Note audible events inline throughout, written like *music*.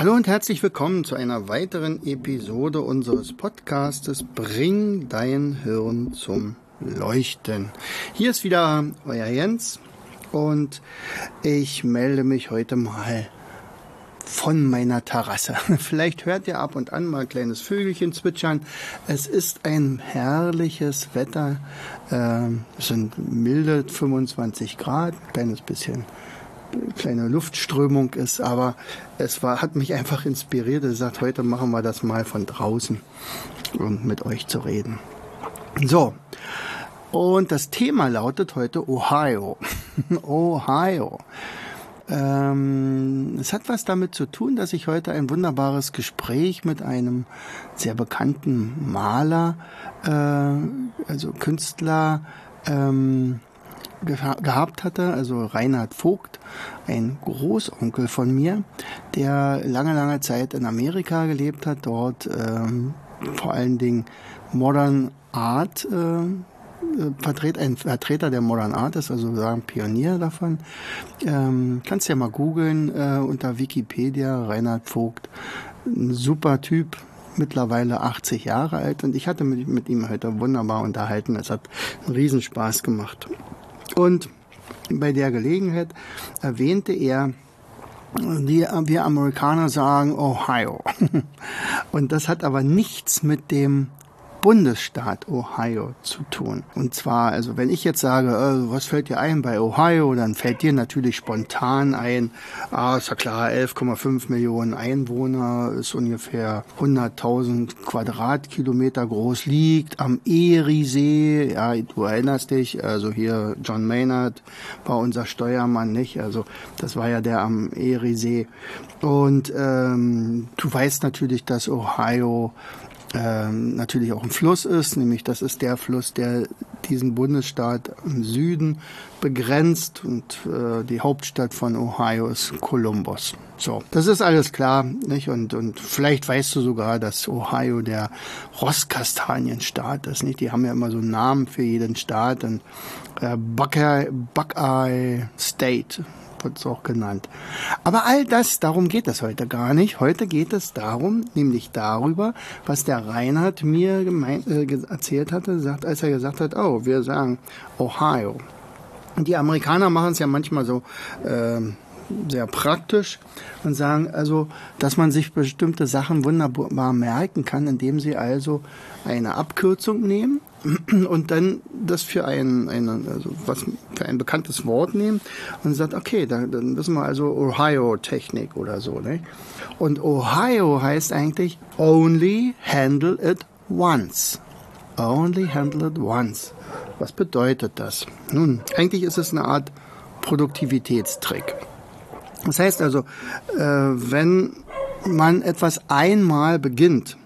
Hallo und herzlich willkommen zu einer weiteren Episode unseres Podcastes Bring dein Hirn zum Leuchten. Hier ist wieder euer Jens und ich melde mich heute mal von meiner Terrasse. *laughs* Vielleicht hört ihr ab und an mal ein kleines Vögelchen zwitschern. Es ist ein herrliches Wetter. Ähm, es sind milde 25 Grad, ein kleines bisschen kleine Luftströmung ist, aber es war, hat mich einfach inspiriert. Er sagt, heute machen wir das mal von draußen, um mit euch zu reden. So. Und das Thema lautet heute Ohio. *laughs* Ohio. Ähm, es hat was damit zu tun, dass ich heute ein wunderbares Gespräch mit einem sehr bekannten Maler, äh, also Künstler, ähm, gehabt hatte, also Reinhard Vogt, ein Großonkel von mir, der lange, lange Zeit in Amerika gelebt hat, dort ähm, vor allen Dingen Modern Art äh, äh vertret, ein Vertreter der Modern Art ist, also sagen Pionier davon. Ähm, kannst ja mal googeln äh, unter Wikipedia, Reinhard Vogt, ein super Typ, mittlerweile 80 Jahre alt und ich hatte mich mit ihm heute wunderbar unterhalten. Es hat einen Riesenspaß gemacht. Und bei der Gelegenheit erwähnte er, die, wir Amerikaner sagen Ohio. *laughs* Und das hat aber nichts mit dem Bundesstaat Ohio zu tun. Und zwar, also wenn ich jetzt sage, äh, was fällt dir ein bei Ohio, dann fällt dir natürlich spontan ein, ah, ist ja klar, 11,5 Millionen Einwohner, ist ungefähr 100.000 Quadratkilometer groß, liegt am Eriesee, ja, du erinnerst dich, also hier John Maynard war unser Steuermann, nicht? Also das war ja der am Eriesee. Und ähm, du weißt natürlich, dass Ohio ähm, natürlich auch ein Fluss ist, nämlich das ist der Fluss, der diesen Bundesstaat im Süden begrenzt und äh, die Hauptstadt von Ohio ist Columbus. So, das ist alles klar, nicht? Und, und vielleicht weißt du sogar, dass Ohio der Rosskastanienstaat ist, nicht? Die haben ja immer so einen Namen für jeden Staat und äh, Buckeye, Buckeye State wird es auch genannt. Aber all das, darum geht es heute gar nicht. Heute geht es darum, nämlich darüber, was der Reinhard mir gemeint, äh, erzählt hatte, sagt, als er gesagt hat, oh, wir sagen Ohio. Und die Amerikaner machen es ja manchmal so, äh, sehr praktisch und sagen also, dass man sich bestimmte Sachen wunderbar merken kann, indem sie also eine Abkürzung nehmen *clears throat* und dann das für ein, ein, also was für ein bekanntes Wort nehmen und sagt, okay, dann, dann wissen wir also Ohio-Technik oder so. Ne? Und Ohio heißt eigentlich only handle it once. Only handle it once. Was bedeutet das? Nun, eigentlich ist es eine Art Produktivitätstrick. Das heißt also, äh, wenn man etwas einmal beginnt,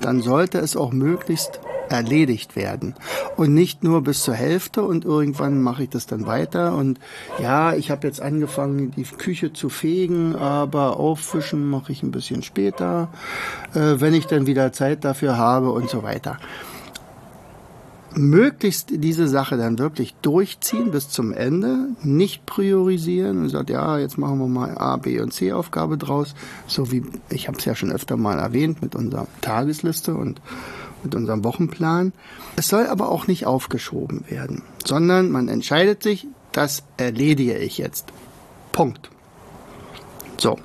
dann sollte es auch möglichst erledigt werden. Und nicht nur bis zur Hälfte und irgendwann mache ich das dann weiter. Und ja, ich habe jetzt angefangen, die Küche zu fegen, aber auffischen mache ich ein bisschen später, äh, wenn ich dann wieder Zeit dafür habe und so weiter möglichst diese Sache dann wirklich durchziehen bis zum Ende, nicht priorisieren und sagt, ja, jetzt machen wir mal A, B und C Aufgabe draus, so wie ich habe es ja schon öfter mal erwähnt mit unserer Tagesliste und mit unserem Wochenplan. Es soll aber auch nicht aufgeschoben werden, sondern man entscheidet sich, das erledige ich jetzt. Punkt. So.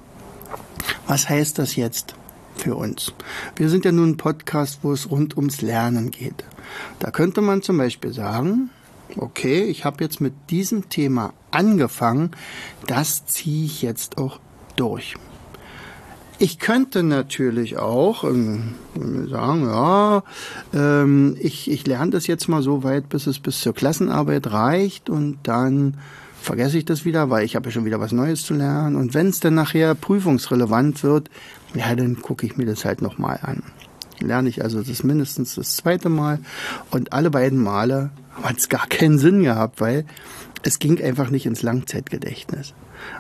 Was heißt das jetzt für uns? Wir sind ja nun ein Podcast, wo es rund ums Lernen geht. Da könnte man zum Beispiel sagen, okay, ich habe jetzt mit diesem Thema angefangen, das ziehe ich jetzt auch durch. Ich könnte natürlich auch ähm, sagen, ja, ähm, ich, ich lerne das jetzt mal so weit, bis es bis zur Klassenarbeit reicht und dann vergesse ich das wieder, weil ich habe ja schon wieder was Neues zu lernen. Und wenn es dann nachher prüfungsrelevant wird, ja, dann gucke ich mir das halt nochmal an. Lerne ich also das mindestens das zweite Mal. Und alle beiden Male hat es gar keinen Sinn gehabt, weil es ging einfach nicht ins Langzeitgedächtnis.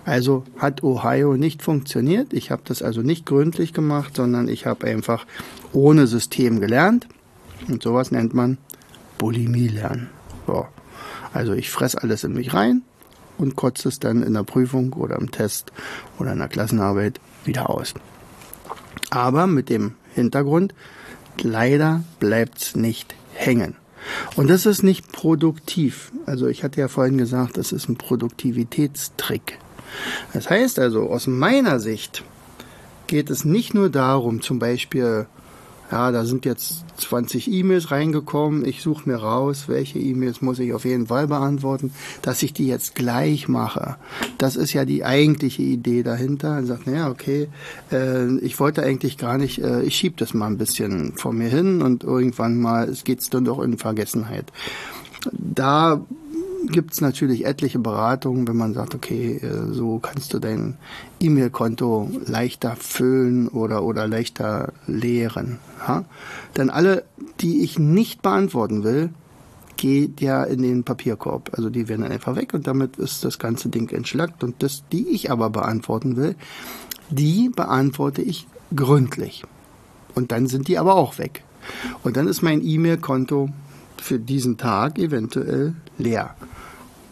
Also hat Ohio nicht funktioniert. Ich habe das also nicht gründlich gemacht, sondern ich habe einfach ohne System gelernt. Und sowas nennt man Bulimie lernen. So. Also ich fresse alles in mich rein und kotze es dann in der Prüfung oder im Test oder in der Klassenarbeit wieder aus. Aber mit dem Hintergrund, leider bleibt's nicht hängen. Und das ist nicht produktiv. Also ich hatte ja vorhin gesagt, das ist ein Produktivitätstrick. Das heißt also, aus meiner Sicht geht es nicht nur darum, zum Beispiel ja, da sind jetzt 20 E-Mails reingekommen. Ich suche mir raus, welche E-Mails muss ich auf jeden Fall beantworten, dass ich die jetzt gleich mache. Das ist ja die eigentliche Idee dahinter. Man sagt, naja, okay, äh, ich wollte eigentlich gar nicht, äh, ich schieb das mal ein bisschen vor mir hin und irgendwann mal es geht's dann doch in Vergessenheit. Da gibt es natürlich etliche Beratungen, wenn man sagt, okay, äh, so kannst du dein E-Mail-Konto leichter füllen oder, oder leichter leeren. Ja? Denn alle, die ich nicht beantworten will, geht ja in den Papierkorb. Also die werden dann einfach weg und damit ist das ganze Ding entschlackt. Und das, die ich aber beantworten will, die beantworte ich gründlich. Und dann sind die aber auch weg. Und dann ist mein E-Mail-Konto für diesen Tag eventuell leer.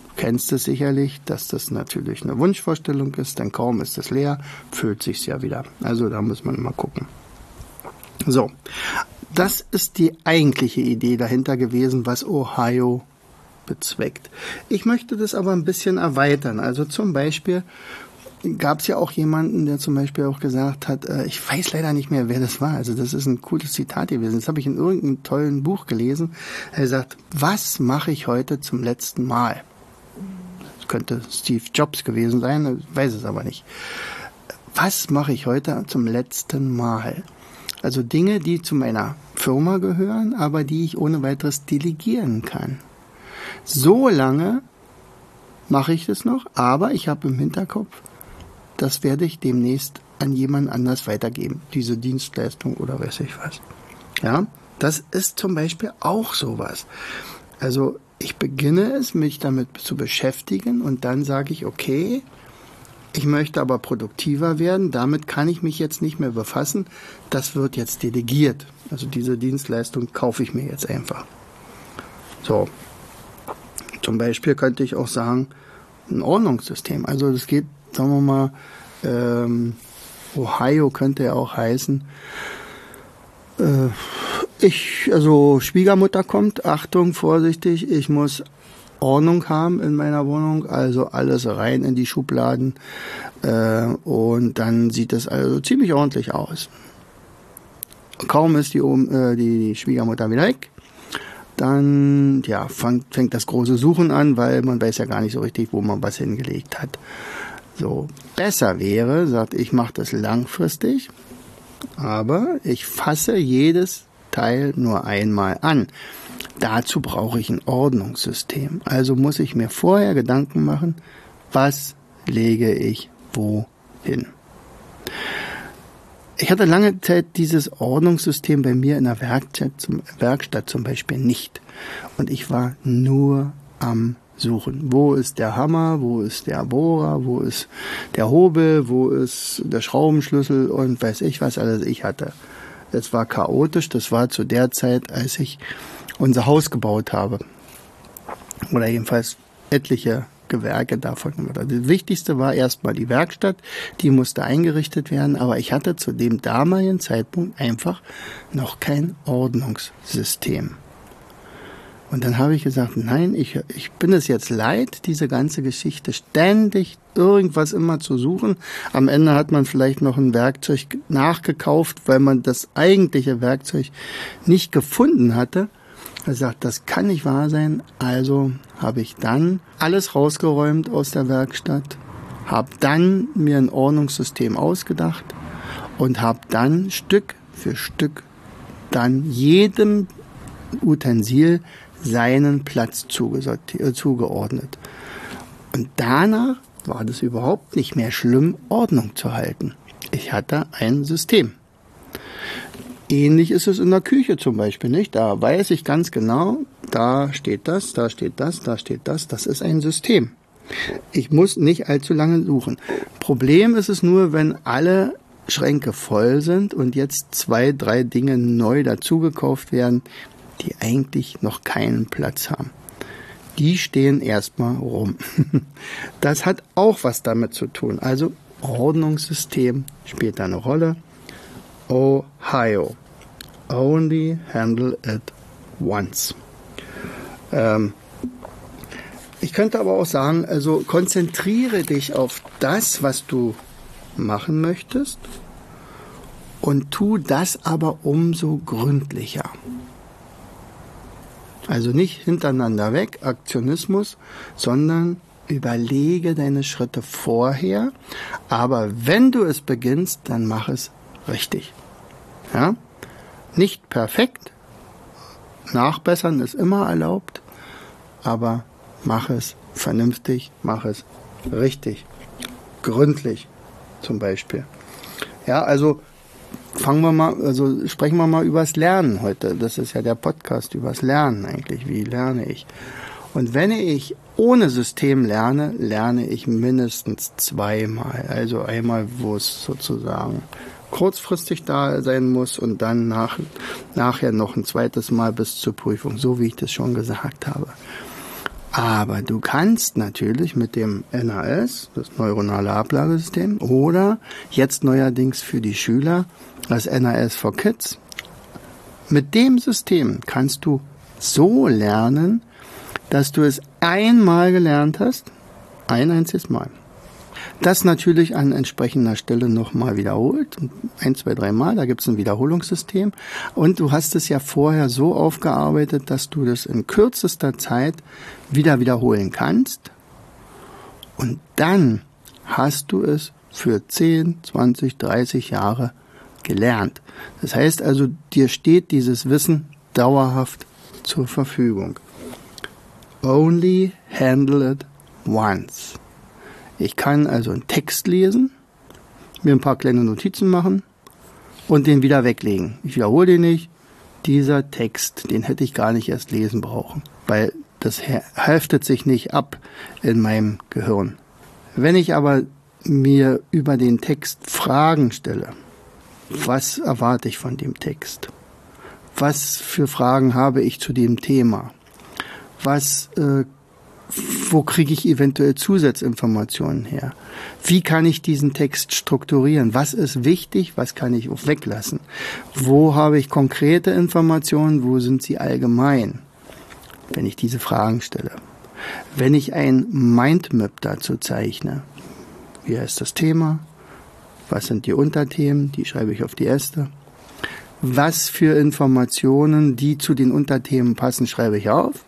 Du kennst es sicherlich, dass das natürlich eine Wunschvorstellung ist, denn kaum ist es leer, füllt sich's ja wieder. Also da muss man mal gucken. So, das ist die eigentliche Idee dahinter gewesen, was Ohio bezweckt. Ich möchte das aber ein bisschen erweitern. Also zum Beispiel gab es ja auch jemanden, der zum Beispiel auch gesagt hat, äh, ich weiß leider nicht mehr, wer das war. Also das ist ein cooles Zitat gewesen. Das habe ich in irgendeinem tollen Buch gelesen. Er sagt, was mache ich heute zum letzten Mal? Das könnte Steve Jobs gewesen sein, weiß es aber nicht. Was mache ich heute zum letzten Mal? Also Dinge, die zu meiner Firma gehören, aber die ich ohne weiteres delegieren kann. So lange mache ich das noch, aber ich habe im Hinterkopf, das werde ich demnächst an jemand anders weitergeben, diese Dienstleistung oder weiß ich was. Ja, das ist zum Beispiel auch sowas. Also ich beginne es, mich damit zu beschäftigen und dann sage ich, okay, ich möchte aber produktiver werden, damit kann ich mich jetzt nicht mehr befassen, das wird jetzt delegiert. Also diese Dienstleistung kaufe ich mir jetzt einfach. So. Zum Beispiel könnte ich auch sagen, ein Ordnungssystem. Also das geht sagen wir mal, ähm, Ohio könnte ja auch heißen. Äh, ich, also Schwiegermutter kommt, Achtung, vorsichtig, ich muss Ordnung haben in meiner Wohnung, also alles rein in die Schubladen äh, und dann sieht es also ziemlich ordentlich aus. Kaum ist die, äh, die Schwiegermutter wieder weg, dann ja, fängt, fängt das große Suchen an, weil man weiß ja gar nicht so richtig, wo man was hingelegt hat. So, besser wäre, sagt, ich mache das langfristig, aber ich fasse jedes Teil nur einmal an. Dazu brauche ich ein Ordnungssystem. Also muss ich mir vorher Gedanken machen, was lege ich wohin. Ich hatte lange Zeit dieses Ordnungssystem bei mir in der Werkstatt zum, Werkstatt zum Beispiel nicht. Und ich war nur am suchen. Wo ist der Hammer, wo ist der Bohrer, wo ist der Hobel, wo ist der Schraubenschlüssel und weiß ich was alles ich hatte. Es war chaotisch, das war zu der Zeit, als ich unser Haus gebaut habe. Oder jedenfalls etliche Gewerke davon. Das Wichtigste war erstmal die Werkstatt, die musste eingerichtet werden, aber ich hatte zu dem damaligen Zeitpunkt einfach noch kein Ordnungssystem. Und dann habe ich gesagt, nein, ich, ich bin es jetzt leid, diese ganze Geschichte ständig irgendwas immer zu suchen. Am Ende hat man vielleicht noch ein Werkzeug nachgekauft, weil man das eigentliche Werkzeug nicht gefunden hatte. Er sagt, das kann nicht wahr sein. Also habe ich dann alles rausgeräumt aus der Werkstatt, habe dann mir ein Ordnungssystem ausgedacht und habe dann Stück für Stück dann jedem Utensil seinen Platz äh, zugeordnet. Und danach war das überhaupt nicht mehr schlimm, Ordnung zu halten. Ich hatte ein System. Ähnlich ist es in der Küche zum Beispiel, nicht? Da weiß ich ganz genau, da steht das, da steht das, da steht das. Das ist ein System. Ich muss nicht allzu lange suchen. Problem ist es nur, wenn alle Schränke voll sind und jetzt zwei, drei Dinge neu dazugekauft werden, die eigentlich noch keinen Platz haben. Die stehen erstmal rum. *laughs* Das hat auch was damit zu tun. Also Ordnungssystem spielt da eine Rolle. Ohio. Only handle it once. Ähm, ich könnte aber auch sagen, also konzentriere dich auf das, was du machen möchtest und tu das aber umso gründlicher. Also nicht hintereinander weg, Aktionismus, sondern überlege deine Schritte vorher. Aber wenn du es beginnst, dann mach es richtig. Ja? Nicht perfekt. Nachbessern ist immer erlaubt. Aber mach es vernünftig, mach es richtig. Gründlich zum Beispiel. Ja, also fangen wir mal, also sprechen wir mal übers Lernen heute. Das ist ja der Podcast übers Lernen eigentlich. Wie lerne ich? Und wenn ich ohne System lerne, lerne ich mindestens zweimal. Also einmal, wo es sozusagen kurzfristig da sein muss und dann nach, nachher noch ein zweites Mal bis zur Prüfung, so wie ich das schon gesagt habe. Aber du kannst natürlich mit dem NAS, das neuronale Ablagesystem, oder jetzt neuerdings für die Schüler das NAS for Kids, mit dem System kannst du so lernen, dass du es einmal gelernt hast, ein einziges Mal. Das natürlich an entsprechender Stelle nochmal wiederholt. Ein, zwei, drei Mal, da gibt es ein Wiederholungssystem. Und du hast es ja vorher so aufgearbeitet, dass du das in kürzester Zeit wieder wiederholen kannst. Und dann hast du es für 10, 20, 30 Jahre gelernt. Das heißt also, dir steht dieses Wissen dauerhaft zur Verfügung. Only handle it once. Ich kann also einen Text lesen, mir ein paar kleine Notizen machen und den wieder weglegen. Ich wiederhole den nicht. Dieser Text, den hätte ich gar nicht erst lesen brauchen, weil das heftet sich nicht ab in meinem Gehirn. Wenn ich aber mir über den Text Fragen stelle, was erwarte ich von dem Text? Was für Fragen habe ich zu dem Thema? Was äh, wo kriege ich eventuell Zusatzinformationen her? Wie kann ich diesen Text strukturieren? Was ist wichtig? Was kann ich auch weglassen? Wo habe ich konkrete Informationen? Wo sind sie allgemein? Wenn ich diese Fragen stelle. Wenn ich ein Mindmap dazu zeichne, wie heißt das Thema? Was sind die Unterthemen? Die schreibe ich auf die Äste. Was für Informationen, die zu den Unterthemen passen, schreibe ich auf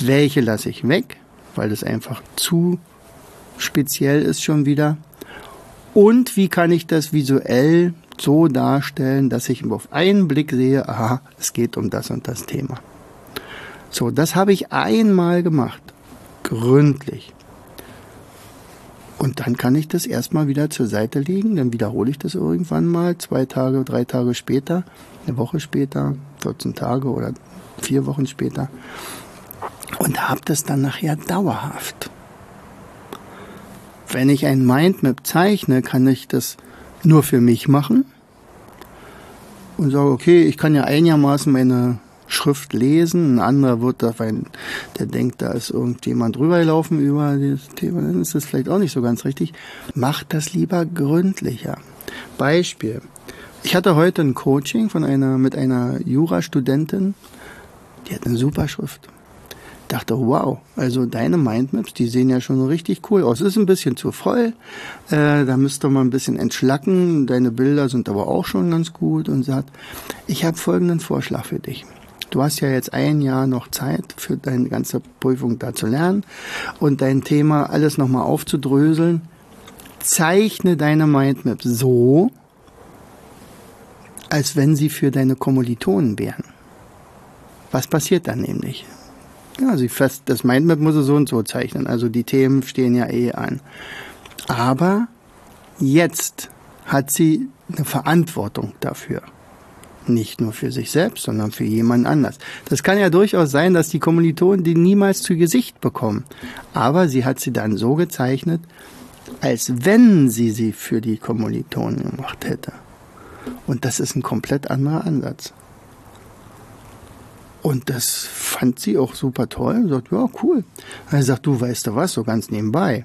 welche lasse ich weg, weil das einfach zu speziell ist schon wieder. Und wie kann ich das visuell so darstellen, dass ich auf einen Blick sehe, aha, es geht um das und das Thema. So, das habe ich einmal gemacht. Gründlich. Und dann kann ich das erstmal wieder zur Seite legen, dann wiederhole ich das irgendwann mal, zwei Tage, drei Tage später, eine Woche später, 14 Tage oder vier Wochen später und habe das dann nachher dauerhaft. Wenn ich ein Mindmap zeichne, kann ich das nur für mich machen und sage, okay, ich kann ja einigermaßen meine Schrift lesen, ein anderer wird da, weil der denkt, da ist irgendjemand drüber gelaufen über das Thema, dann ist das vielleicht auch nicht so ganz richtig. Macht das lieber gründlicher. Beispiel. Ich hatte heute ein Coaching von einer, mit einer Jurastudentin, die hat eine super Schrift dachte, wow, also deine Mindmaps, die sehen ja schon richtig cool aus. Ist ein bisschen zu voll, äh, da müsste man ein bisschen entschlacken. Deine Bilder sind aber auch schon ganz gut und sagt, ich habe folgenden Vorschlag für dich. Du hast ja jetzt ein Jahr noch Zeit für deine ganze Prüfung da zu lernen und dein Thema alles nochmal aufzudröseln. Zeichne deine Mindmap so, als wenn sie für deine Kommilitonen wären. Was passiert dann nämlich? Ja, sie fest, das Mindmap muss sie so und so zeichnen. Also die Themen stehen ja eh an. Aber jetzt hat sie eine Verantwortung dafür. Nicht nur für sich selbst, sondern für jemand anders. Das kann ja durchaus sein, dass die Kommilitonen die niemals zu Gesicht bekommen. Aber sie hat sie dann so gezeichnet, als wenn sie sie für die Kommilitonen gemacht hätte. Und das ist ein komplett anderer Ansatz. Und das fand sie auch super toll. Und sagt, ja, cool. Er sagt, du weißt du was, so ganz nebenbei.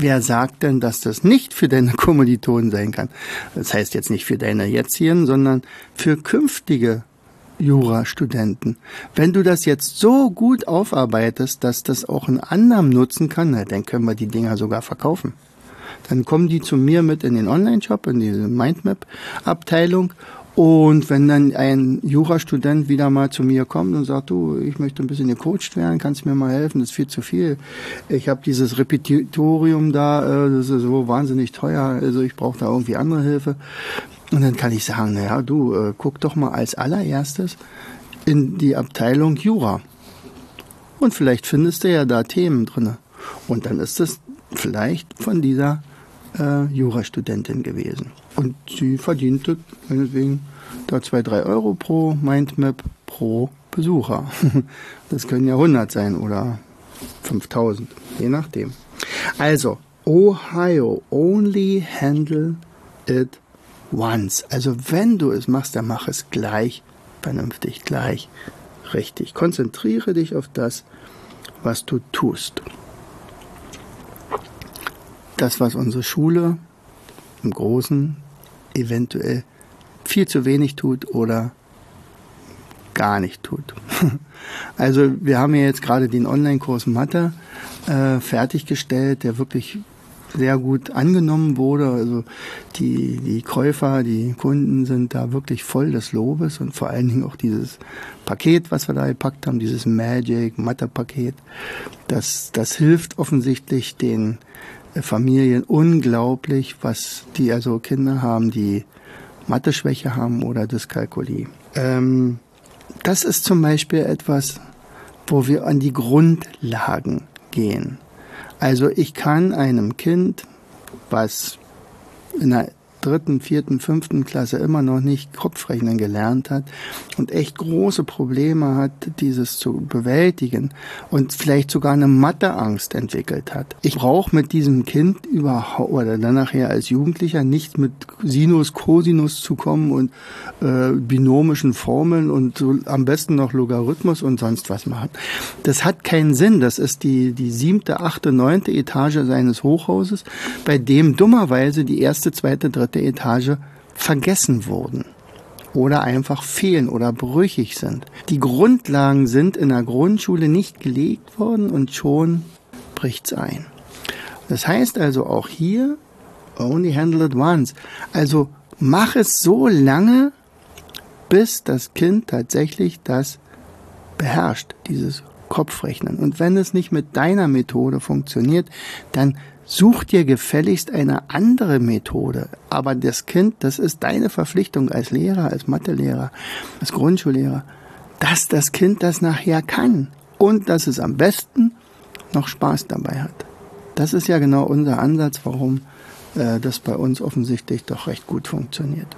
Wer sagt denn, dass das nicht für deine *laughs* Kommilitonen sein kann? Das heißt jetzt nicht für deine jetzigen, sondern für künftige Jurastudenten. Wenn du das jetzt so gut aufarbeitest, dass das auch ein anderem nutzen kann, na, dann können wir die Dinger sogar verkaufen. Dann kommen die zu mir mit in den Online-Shop, in diese Mindmap-Abteilung und wenn dann ein Jurastudent wieder mal zu mir kommt und sagt, du, ich möchte ein bisschen gecoacht werden, kannst du mir mal helfen, das ist viel zu viel. Ich habe dieses Repetitorium da, äh, das ist so wahnsinnig teuer, also ich brauche da irgendwie andere Hilfe. Und dann kann ich sagen, naja, du, äh, guck doch mal als allererstes in die Abteilung Jura. Und vielleicht findest du ja da Themen drinne. Und dann ist es vielleicht von dieser äh, Jurastudentin gewesen. Und sie verdiente meinetwegen da zwei, drei Euro pro Mindmap pro Besucher. *laughs* Das können ja 100 sein oder 5000, je nachdem. Also, Ohio, only handle it once. Also, wenn du es machst, dann mach es gleich, vernünftig, gleich, richtig. Konzentriere dich auf das, was du tust. Das, was unsere Schule im Großen eventuell viel zu wenig tut oder gar nicht tut. *laughs* Also wir haben ja jetzt gerade den Online-Kurs Mathe äh, fertiggestellt, der wirklich sehr gut angenommen wurde. Also die, die Käufer, die Kunden sind da wirklich voll des Lobes und vor allen Dingen auch dieses Paket, was wir da gepackt haben, dieses Magic Mathe-Paket, das, das hilft offensichtlich den Familien unglaublich, was die also Kinder haben, die Mathe-Schwäche haben oder Dyskalkulie. Ähm, das ist zum Beispiel etwas, wo wir an die Grundlagen gehen. Also ich kann einem Kind, was in der dritten, vierten, fünften Klasse immer noch nicht Kopfrechnen gelernt hat und echt große Probleme hat, dieses zu bewältigen und vielleicht sogar eine Matheangst entwickelt hat. Ich brauche mit diesem Kind überhaupt oder dann nachher als Jugendlicher nicht mit Sinus, Cosinus zu kommen und äh, binomischen Formeln und so am besten noch Logarithmus und sonst was machen. Das hat keinen Sinn. Das ist die, die siebte, achte, neunte Etage seines Hochhauses, bei dem dummerweise die erste, zweite, dritte der Etage vergessen wurden oder einfach fehlen oder brüchig sind. Die Grundlagen sind in der Grundschule nicht gelegt worden und schon bricht's ein. Das heißt also auch hier, only handle it once. Also mach es so lange, bis das Kind tatsächlich das beherrscht, dieses Kopfrechnen. Und wenn es nicht mit deiner Methode funktioniert, dann Such dir gefälligst eine andere Methode. Aber das Kind, das ist deine Verpflichtung als Lehrer, als Mathelehrer, als Grundschullehrer, dass das Kind das nachher kann und dass es am besten noch Spaß dabei hat. Das ist ja genau unser Ansatz, warum äh, das bei uns offensichtlich doch recht gut funktioniert.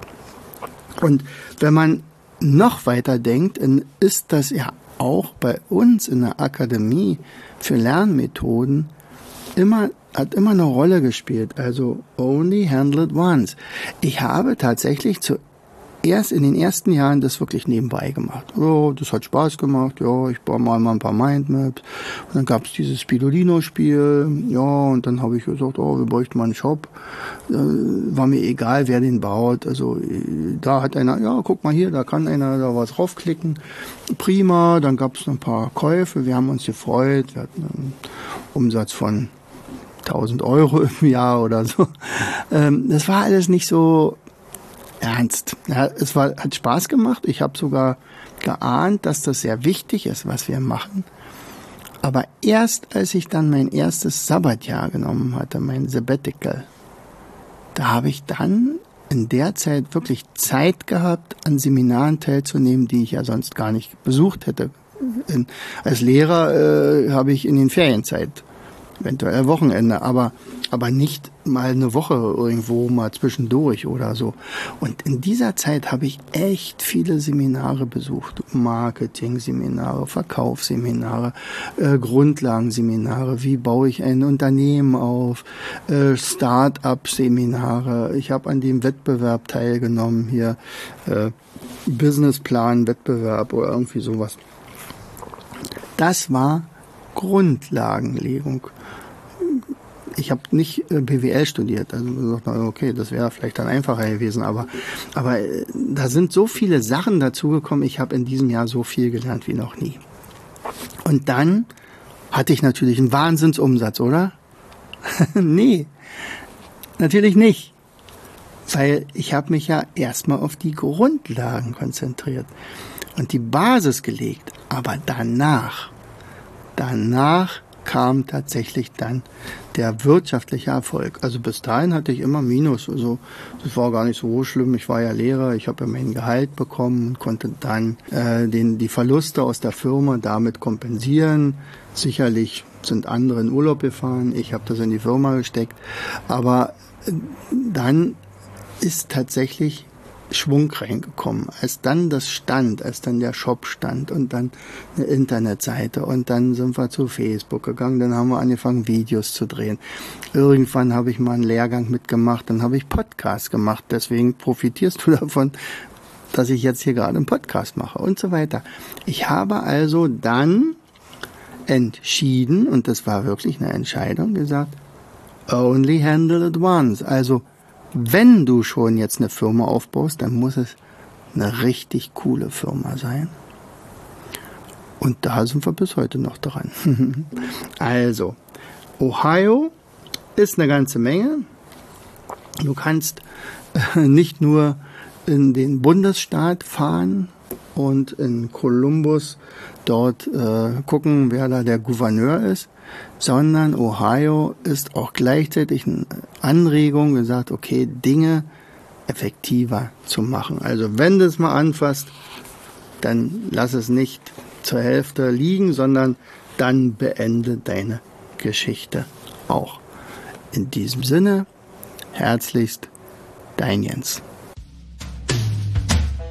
Und wenn man noch weiter denkt, ist das ja auch bei uns in der Akademie für Lernmethoden immer hat immer eine Rolle gespielt. Also only handle it once. Ich habe tatsächlich zuerst in den ersten Jahren das wirklich nebenbei gemacht. Oh, das hat Spaß gemacht. Ja, ich baue mal, ein paar Mindmaps. Und dann gab es dieses Spirulino-Spiel. Ja, und dann habe ich gesagt, oh, wir bräuchten mal einen Shop. Äh, war mir egal, wer den baut. Also da hat einer, ja, guck mal hier, da kann einer da was draufklicken. Prima. Dann gab es ein paar Käufe. Wir haben uns gefreut. Wir hatten einen Umsatz von 1000 Euro *laughs* im Jahr oder so. Ähm, das war alles nicht so ernst. Ja, es war, hat Spaß gemacht. Ich habe sogar geahnt, dass das sehr wichtig ist, was wir machen. Aber erst als ich dann mein erstes Sabbatjahr genommen hatte, mein Sabbatical, da habe ich dann in der Zeit wirklich Zeit gehabt, an Seminaren teilzunehmen, die ich ja sonst gar nicht besucht hätte In, als Lehrer äh, habe ich in den Ferienzeit eventuell Wochenende, aber, aber nicht mal eine Woche irgendwo mal zwischendurch oder so. Und in dieser Zeit habe ich echt viele Seminare besucht. Marketing-Seminare, Verkaufsseminare, äh, Grundlagenseminare, wie baue ich ein Unternehmen auf, äh, Start-up-Seminare. Ich habe an dem Wettbewerb teilgenommen, hier äh, Businessplan-Wettbewerb oder irgendwie sowas. Das war Grundlagenlegung ich habe nicht äh, BWL studiert. Also sagt man, okay, das wäre vielleicht dann einfacher gewesen, aber aber äh, da sind so viele Sachen dazugekommen. Ich habe in diesem Jahr so viel gelernt wie noch nie. Und dann hatte ich natürlich einen Wahnsinnsumsatz, oder? *laughs* nee, natürlich nicht. Weil ich habe mich ja erstmal auf die Grundlagen konzentriert und die Basis gelegt. Aber danach, danach kam tatsächlich dann der wirtschaftliche Erfolg. Also bis dahin hatte ich immer Minus. Also das war gar nicht so schlimm. Ich war ja Lehrer, ich habe ja mein Gehalt bekommen und konnte dann äh, den, die Verluste aus der Firma damit kompensieren. Sicherlich sind andere in Urlaub gefahren, ich habe das in die Firma gesteckt. Aber äh, dann ist tatsächlich Schwung reingekommen. Als dann das stand, als dann der Shop stand und dann eine Internetseite und dann sind wir zu Facebook gegangen, dann haben wir angefangen Videos zu drehen. Irgendwann habe ich mal einen Lehrgang mitgemacht, dann habe ich Podcast gemacht, deswegen profitierst du *laughs* davon, dass ich jetzt hier gerade einen Podcast mache und so weiter. Ich habe also dann entschieden, und das war wirklich eine Entscheidung, gesagt, only handle it once. Also wenn du schon jetzt eine Firma aufbaust, dann muss es eine richtig coole Firma sein. Und da sind wir bis heute noch dran. *laughs* also, Ohio ist eine ganze Menge. Du kannst äh, nicht nur in den Bundesstaat fahren und in Columbus dort äh, gucken, wer da der Gouverneur ist, sondern Ohio ist auch gleichzeitig eine Anregung gesagt, okay, Dinge effektiver zu machen. Also wenn du es mal anfasst, dann lass es nicht zur Hälfte liegen, sondern dann beende deine Geschichte auch. In diesem Sinne, herzlichst, dein Jens.